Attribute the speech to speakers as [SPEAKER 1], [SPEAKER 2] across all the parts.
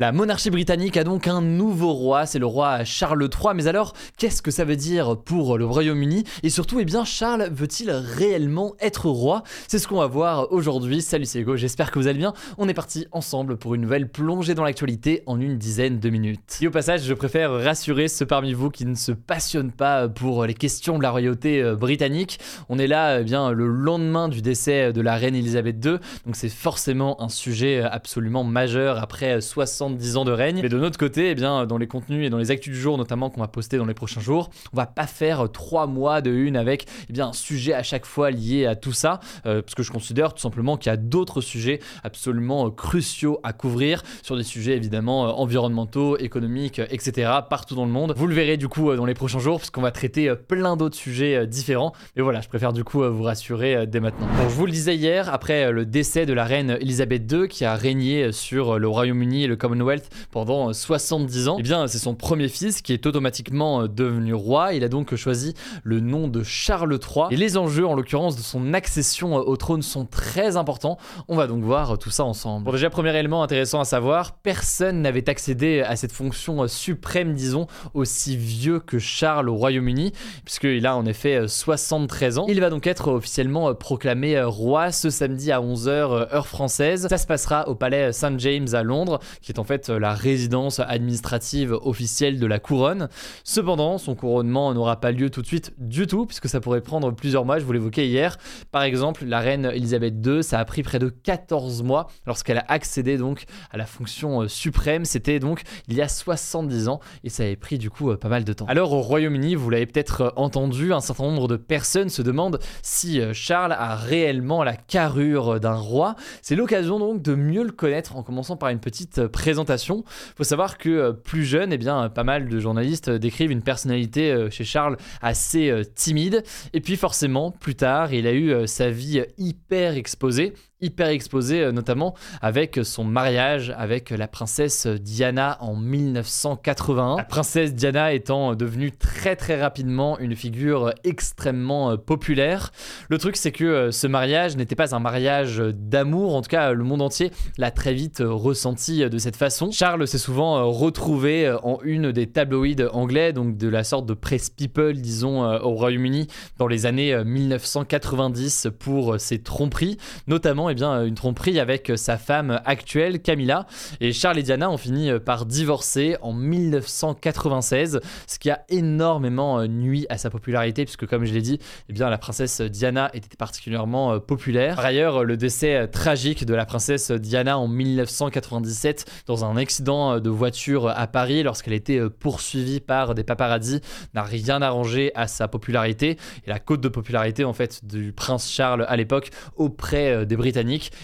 [SPEAKER 1] La monarchie britannique a donc un nouveau roi, c'est le roi Charles III. Mais alors, qu'est-ce que ça veut dire pour le Royaume-Uni? Et surtout, eh bien, Charles veut-il réellement être roi? C'est ce qu'on va voir aujourd'hui. Salut, c'est Hugo, j'espère que vous allez bien. On est parti ensemble pour une nouvelle plongée dans l'actualité en une dizaine de minutes. Et au passage, je préfère rassurer ceux parmi vous qui ne se passionnent pas pour les questions de la royauté euh, britannique. On est là, eh bien, le lendemain du décès de la reine Elisabeth II, donc c'est forcément un sujet absolument majeur après 60 10 ans de règne. Mais de notre côté, eh bien, dans les contenus et dans les actus du jour, notamment qu'on va poster dans les prochains jours, on va pas faire trois mois de une avec eh bien, un sujet à chaque fois lié à tout ça, euh, parce que je considère tout simplement qu'il y a d'autres sujets absolument euh, cruciaux à couvrir sur des sujets évidemment euh, environnementaux, économiques, etc. partout dans le monde. Vous le verrez du coup dans les prochains jours, parce qu'on va traiter plein d'autres sujets différents. Mais voilà, je préfère du coup vous rassurer dès maintenant. Bon, je vous le disais hier, après le décès de la reine Elisabeth II qui a régné sur le Royaume-Uni et le Commonwealth Pendant 70 euh, ans, eh bien c'est son premier fils qui est automatiquement euh, devenu roi. Il a donc choisi le nom de Charles III. Et les enjeux, en l'occurrence, de son accession euh, au trône sont très importants. On va donc voir tout ça ensemble. Bon, déjà, premier élément intéressant à savoir, personne n'avait accédé à cette fonction suprême, disons, aussi vieux que Charles au Royaume-Uni, puisqu'il a en effet 73 ans. Il va donc être officiellement proclamé roi ce samedi à 11h heure française. Ça se passera au palais St James à Londres, qui est en fait la résidence administrative officielle de la couronne. Cependant, son couronnement n'aura pas lieu tout de suite du tout, puisque ça pourrait prendre plusieurs mois, je vous l'évoquais hier. Par exemple, la reine Elisabeth II, ça a pris près de 14 mois lorsqu'elle a accédé donc à la fonction euh, suprême. C'était donc il y a 70 ans, et ça avait pris du coup euh, pas mal de temps. Alors au Royaume-Uni, vous l'avez peut-être euh, entendu, un certain nombre de personnes se demandent si Charles a réellement la carrure d'un roi. C'est l'occasion donc de mieux le connaître en commençant par une petite présentation faut savoir que euh, plus jeune, eh bien, pas mal de journalistes euh, décrivent une personnalité euh, chez Charles assez timide. Et puis forcément, plus tard, il a eu sa vie hyper exposée hyper exposé, euh, notamment avec son mariage avec la princesse Diana en 1981. La princesse Diana étant devenue très très rapidement une figure extrêmement euh, populaire. Le truc c'est que euh, ce mariage n'était pas un mariage d'amour, en tout cas le monde entier l'a très vite ressenti de cette façon. Charles s'est souvent retrouvé en une des tabloïds anglais, donc de la sorte de press people disons au Royaume-Uni dans les années 1990 pour ses tromperies, notamment eh bien, une tromperie avec sa femme actuelle, Camilla. Et Charles et Diana ont fini par divorcer en 1996, ce qui a énormément euh, nuit à sa popularité, puisque comme je l'ai dit, eh bien, la princesse Diana était particulièrement euh, populaire. Par ailleurs, le décès euh, tragique de la princesse Diana en 1997 dans un accident de voiture à Paris lorsqu'elle était poursuivie par des paparazzis n'a rien arrangé à sa popularité et la cote de popularité en fait du prince Charles à l'époque auprès des Britanniques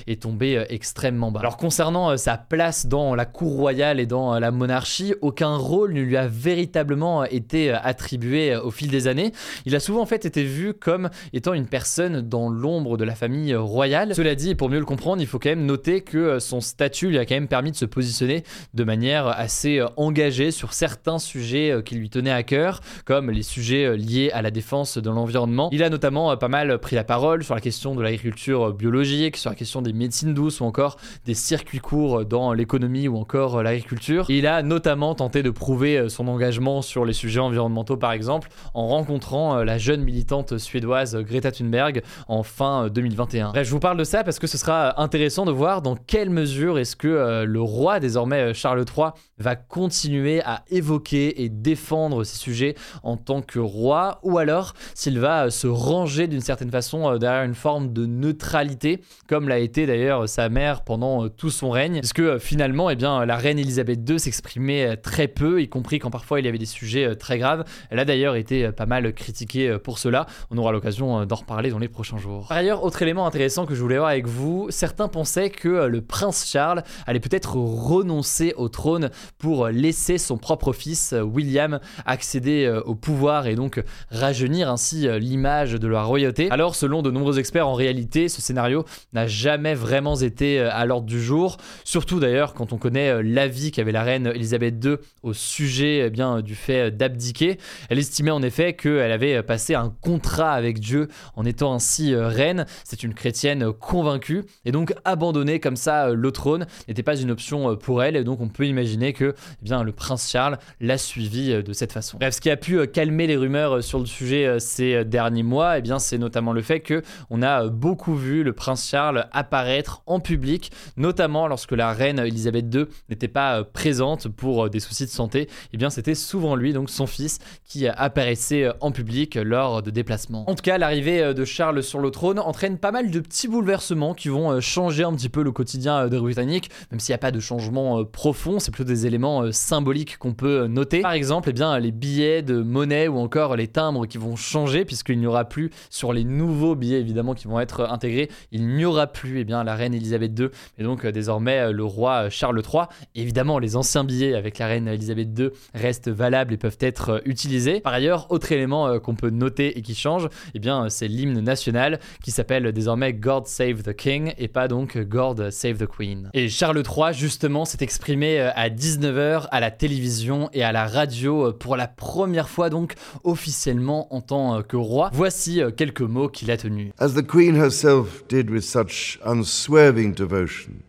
[SPEAKER 1] est tombé euh, extrêmement bas. Alors concernant euh, sa place dans la cour royale et dans euh, la monarchie, aucun rôle ne lui a véritablement été attribué au fil des années. Il a souvent en fait été vu comme étant une personne dans l'ombre de la famille royale. Cela dit, pour mieux le comprendre, il faut quand même noter que son statut lui a quand même permis de se positionner de manière assez engagée sur certains sujets qui lui tenaient à cœur, comme les sujets liés à la défense de l'environnement. Il a notamment pas mal pris la parole sur la question de l'agriculture biologique, sur la question des médecines douces ou encore des circuits courts dans l'économie ou encore l'agriculture. Il a notamment tenté de prouver euh, son engagement sur les sujets environnementaux par exemple en rencontrant euh, la jeune militante suédoise Greta Thunberg en fin 2021. Euh, Bref, je vous parle de ça parce que ce sera intéressant de voir dans quelle mesure est-ce que le roi désormais Charles III va continuer à évoquer et défendre ces sujets en tant que roi ou alors s'il va se ranger d'une certaine façon derrière une forme de neutralité comme l'a été d'ailleurs sa mère pendant tout son règne, puisque finalement, eh bien, la reine Elisabeth II s'exprimait très peu, y compris quand parfois il y avait des sujets très graves. Elle a d'ailleurs été pas mal critiquée pour cela. On aura l'occasion d'en reparler dans les prochains jours. Par ailleurs, autre élément intéressant que je voulais voir avec vous, certains pensaient que le prince Charles allait peut-être renoncer au trône pour laisser son propre fils William accéder au pouvoir et donc rajeunir ainsi l'image de la royauté. Alors, selon de nombreux experts, en réalité, ce scénario n'a jamais vraiment été à l'ordre du jour, surtout d'ailleurs quand on connaît l'avis qu'avait la reine Elisabeth II au sujet eh bien, du fait d'abdiquer. Elle estimait en effet qu'elle avait passé un contrat avec Dieu en étant ainsi reine. C'est une chrétienne convaincue et donc abandonner comme ça le trône n'était pas une option pour elle et donc on peut imaginer que eh bien, le prince Charles l'a suivi de cette façon. Bref, ce qui a pu calmer les rumeurs sur le sujet ces derniers mois, eh c'est notamment le fait que on a beaucoup vu le prince Charles apparaître en public, notamment lorsque la reine Elisabeth II n'était pas présente pour des soucis de santé. Eh bien, c'était souvent lui, donc son fils, qui apparaissait en public lors de déplacements. En tout cas, l'arrivée de Charles sur le trône entraîne pas mal de petits bouleversements qui vont changer un petit peu le quotidien des Britanniques, même s'il n'y a pas de changement profond, c'est plutôt des éléments symboliques qu'on peut noter. Par exemple, eh bien, les billets de monnaie ou encore les timbres qui vont changer puisqu'il n'y aura plus sur les nouveaux billets évidemment qui vont être intégrés, il n'y aura plus eh bien, la reine Elisabeth II et donc désormais le roi Charles III. Évidemment, les anciens billets avec la reine Elisabeth II restent valables et peuvent être utilisés. Par ailleurs, autre élément qu'on peut noter et qui change, eh bien, c'est l'hymne national qui s'appelle désormais God Save the King et pas donc God Save the Queen. Et Charles III, justement, s'est exprimé à 19h à la télévision et à la radio pour la première fois donc officiellement en tant que roi. Voici quelques mots qu'il a tenus.
[SPEAKER 2] As the Queen herself did with such unswerving devotion,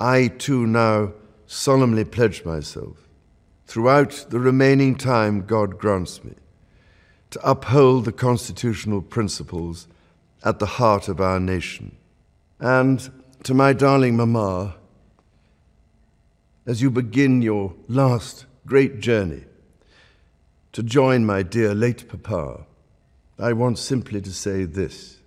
[SPEAKER 2] I too now solemnly pledge myself, throughout the remaining time God grants me, to uphold the constitutional principles at the heart of our nation. And to my darling Mamma, as you begin your last great journey to join my dear late Papa, I want simply to say this.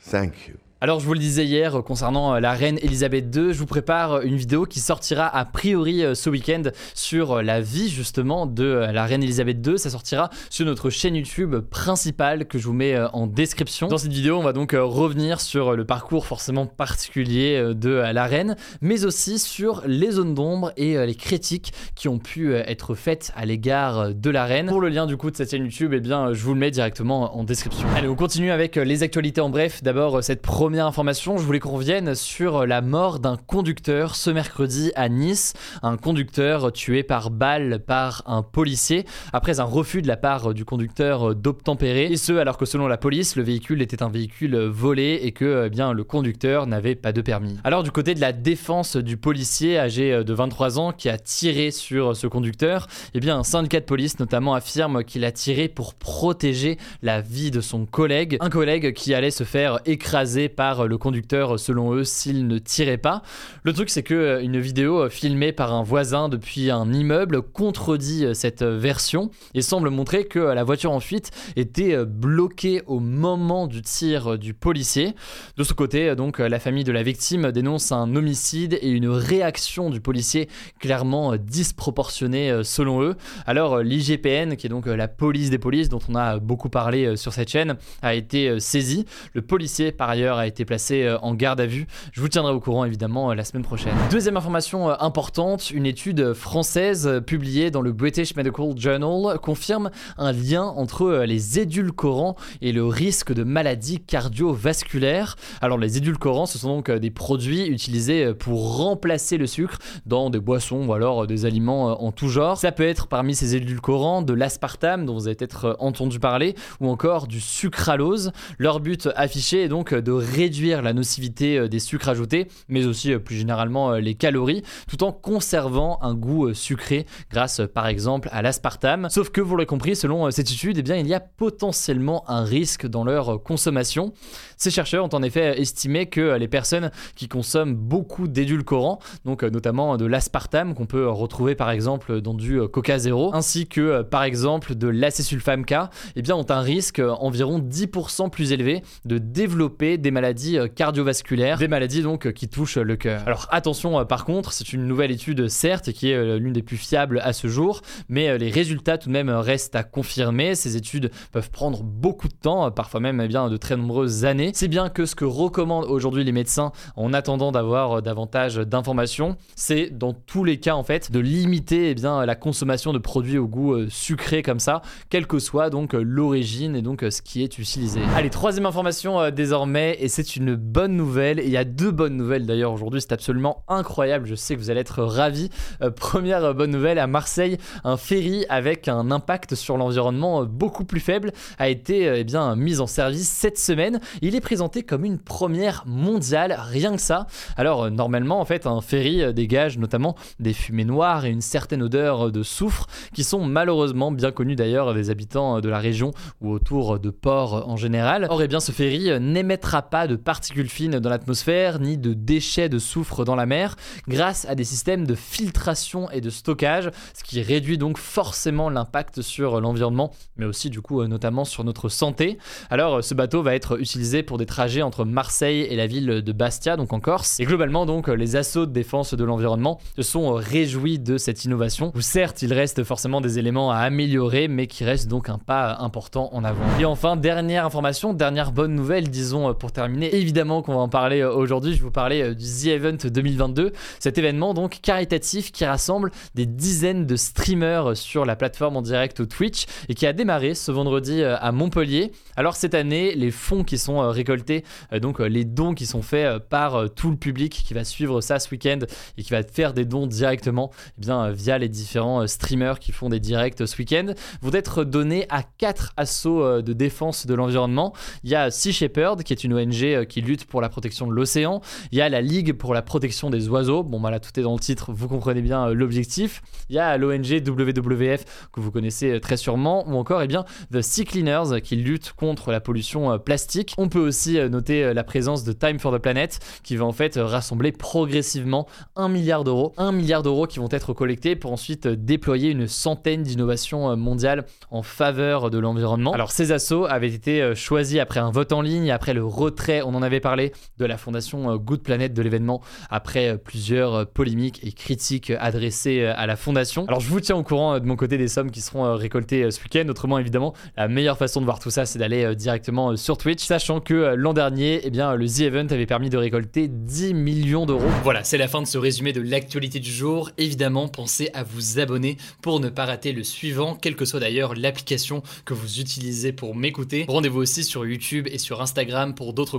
[SPEAKER 2] Thank you.
[SPEAKER 1] Alors je vous le disais hier concernant la reine Elisabeth II, je vous prépare une vidéo qui sortira a priori ce week-end sur la vie justement de la reine Elisabeth II. Ça sortira sur notre chaîne YouTube principale que je vous mets en description. Dans cette vidéo, on va donc revenir sur le parcours forcément particulier de la reine, mais aussi sur les zones d'ombre et les critiques qui ont pu être faites à l'égard de la reine. Pour le lien du coup de cette chaîne YouTube, eh bien je vous le mets directement en description. Allez, on continue avec les actualités en bref. D'abord cette première Première information, je voulais qu'on revienne sur la mort d'un conducteur ce mercredi à Nice. Un conducteur tué par balle par un policier après un refus de la part du conducteur d'obtempérer. Et ce, alors que selon la police, le véhicule était un véhicule volé et que eh bien, le conducteur n'avait pas de permis. Alors du côté de la défense du policier âgé de 23 ans qui a tiré sur ce conducteur, eh bien, un syndicat de police notamment affirme qu'il a tiré pour protéger la vie de son collègue. Un collègue qui allait se faire écraser par le conducteur selon eux s'il ne tirait pas. Le truc c'est que euh, une vidéo filmée par un voisin depuis un immeuble contredit euh, cette version et semble montrer que la voiture en fuite était euh, bloquée au moment du tir du policier. De ce côté, donc la famille de la victime dénonce un homicide et une réaction du policier clairement disproportionnée selon eux. Alors l'IGPN, qui est donc la police des polices dont on a beaucoup parlé sur cette chaîne, a été saisi. Le policier par ailleurs a été placé euh, en garde à vue. Je vous tiendrai au courant évidemment euh, la semaine prochaine. Deuxième information euh, importante, une étude française publiée dans le British Medical Journal confirme un lien entre les édulcorants et le risque de maladies cardiovasculaires. Alors les édulcorants, ce sont donc des produits utilisés pour remplacer le sucre dans des boissons ou alors des aliments en tout genre. Ça peut être parmi ces édulcorants de l'aspartame dont vous avez peut-être entendu parler ou encore du sucralose. Leur but affiché est donc de réduire la nocivité euh, des sucres ajoutés, mais aussi euh, plus généralement euh, les calories, tout en conservant un goût sucré grâce par exemple à l'aspartame. Sauf que vous l'aurez compris, selon cette étude, eh bien, il y a potentiellement un risque dans leur consommation. Ces chercheurs ont en effet estimé que les personnes qui consomment beaucoup d'édulcorants, donc notamment de l'aspartame qu'on peut retrouver par exemple dans du Coca Zéro, ainsi que par exemple de l'acésulfame K, eh bien, ont un risque environ 10% plus élevé de développer des maladies maladies cardiovasculaires, des maladies donc qui touchent le cœur. Alors attention par contre, c'est une nouvelle étude certes qui est l'une des plus fiables à ce jour, mais les résultats tout de même restent à confirmer. Ces études peuvent prendre beaucoup de temps, parfois même eh bien, de très nombreuses années. C'est bien que ce que recommandent aujourd'hui les médecins en attendant d'avoir davantage d'informations, c'est dans tous les cas en fait de limiter eh bien, la consommation de produits au goût euh, sucré comme ça, quelle que soit donc euh, l'origine et donc euh, ce qui est utilisé. Allez, troisième information désormais, et c'est une bonne nouvelle. il y a deux bonnes nouvelles d'ailleurs aujourd'hui, c'est absolument incroyable. Je sais que vous allez être ravis. première bonne nouvelle à Marseille, un ferry avec un impact sur l'environnement beaucoup plus faible a été eh bien mis en service cette semaine. Il est présenté comme une première mondiale, rien que ça. Alors normalement en fait un ferry dégage notamment des fumées noires et une certaine odeur de soufre qui sont malheureusement bien connues d'ailleurs des habitants de la région ou autour de ports en général. Or, eh bien, ce ferry n'émettra pas de particules fines dans l'atmosphère ni de déchets de soufre dans la mer grâce à des systèmes de filtration et de stockage, ce qui réduit donc forcément l'impact sur l'environnement, mais aussi du coup notamment sur notre santé. Alors, ce bateau va être utilisé pour des trajets entre Marseille et la ville de Bastia, donc en Corse. Et globalement, donc, les assauts de défense de l'environnement se sont réjouis de cette innovation, où certes, il reste forcément des éléments à améliorer, mais qui reste donc un pas important en avant. Et enfin, dernière information, dernière bonne nouvelle, disons pour terminer, évidemment qu'on va en parler aujourd'hui, je vais vous parler euh, du The Event 2022, cet événement donc caritatif qui rassemble des dizaines de streamers sur la plateforme en direct Twitch et qui a démarré ce vendredi euh, à Montpellier. Alors cette année, les fonds qui sont euh, récoltés, donc les dons qui sont faits par tout le public qui va suivre ça ce week-end et qui va faire des dons directement eh bien, via les différents streamers qui font des directs ce week-end, vont être donnés à quatre assauts euh, de défense de l'environnement. Il y a Sea Shepherd, qui est une ONG euh, qui lutte pour la protection de l'océan. Il y a la Ligue pour la protection des oiseaux. Bon, voilà, tout est dans le titre, vous comprenez bien euh, l'objectif. Il y a l'ONG WWF, que vous connaissez très sûrement, ou encore, eh bien, The Sea Cleaners, qui lutte contre la pollution plastique. On peut aussi noter la présence de Time for the Planet, qui va en fait rassembler progressivement un milliard d'euros. Un milliard d'euros qui vont être collectés pour ensuite déployer une centaine d'innovations mondiales en faveur de l'environnement. Alors ces assauts avaient été euh, choisis après un vote en ligne, après le retrait, on en avait parlé, de la fondation euh, Good Planet de l'événement, après euh, plusieurs polémiques et critiques adressées à la fondation. Alors je vous tiens au courant de mon côté des sommes qui seront récoltées ce week-end. Autrement évidemment, la meilleure façon de voir tout ça, c'est d'aller directement sur Twitch, sachant que l'an dernier, eh bien, le The Event avait permis de récolter 10 millions d'euros. Voilà, c'est la fin de ce résumé de l'actualité du jour. Évidemment, pensez à vous abonner pour ne pas rater le suivant, quelle que soit d'ailleurs l'application que vous utilisez pour m'écouter. Rendez-vous aussi sur YouTube et sur Instagram pour d'autres